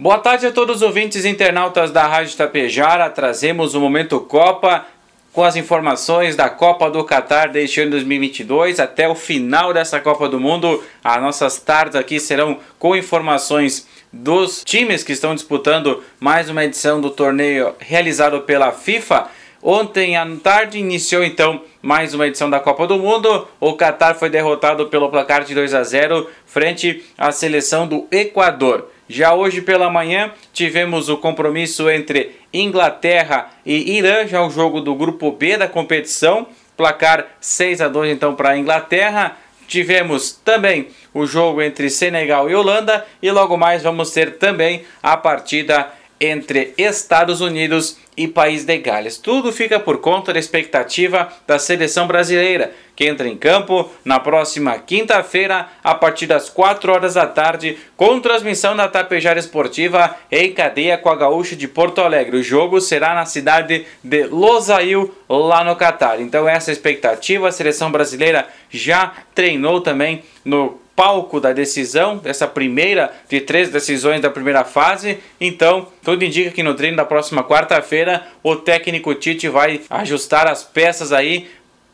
Boa tarde a todos os ouvintes internautas da Rádio Tapejara. Trazemos o Momento Copa com as informações da Copa do Catar deste ano 2022 até o final dessa Copa do Mundo. As nossas tardes aqui serão com informações dos times que estão disputando mais uma edição do torneio realizado pela FIFA. Ontem à tarde iniciou então mais uma edição da Copa do Mundo. O Catar foi derrotado pelo placar de 2 a 0 frente à seleção do Equador. Já hoje pela manhã tivemos o compromisso entre Inglaterra e Irã, já o jogo do grupo B da competição. Placar 6 a 2 então para a Inglaterra. Tivemos também o jogo entre Senegal e Holanda e logo mais vamos ter também a partida entre Estados Unidos e País de Gales. Tudo fica por conta da expectativa da seleção brasileira, que entra em campo na próxima quinta-feira, a partir das 4 horas da tarde, com transmissão da Tapejara Esportiva em cadeia com a Gaúcha de Porto Alegre. O jogo será na cidade de Losail, lá no Catar. Então, essa expectativa, a seleção brasileira já treinou também no palco da decisão, dessa primeira de três decisões da primeira fase. Então, tudo indica que no treino da próxima quarta-feira, o técnico Tite vai ajustar as peças aí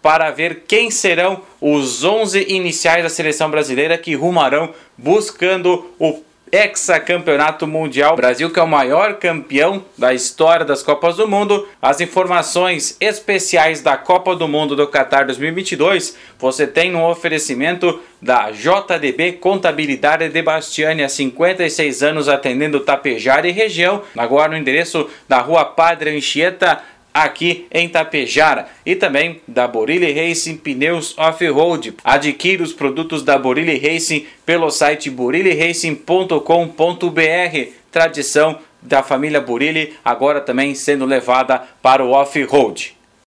para ver quem serão os 11 iniciais da seleção brasileira que rumarão buscando o hexacampeonato mundial. Brasil que é o maior campeão da história das Copas do Mundo. As informações especiais da Copa do Mundo do Qatar 2022 você tem no oferecimento da JDB Contabilidade de Bastiani há 56 anos atendendo Tapejara e região. Agora no endereço da Rua Padre Anchieta aqui em Tapejara e também da Borilli Racing Pneus Off-Road. Adquira os produtos da Borilli Racing pelo site boriliracing.com.br. Tradição da família Burilli agora também sendo levada para o off-road.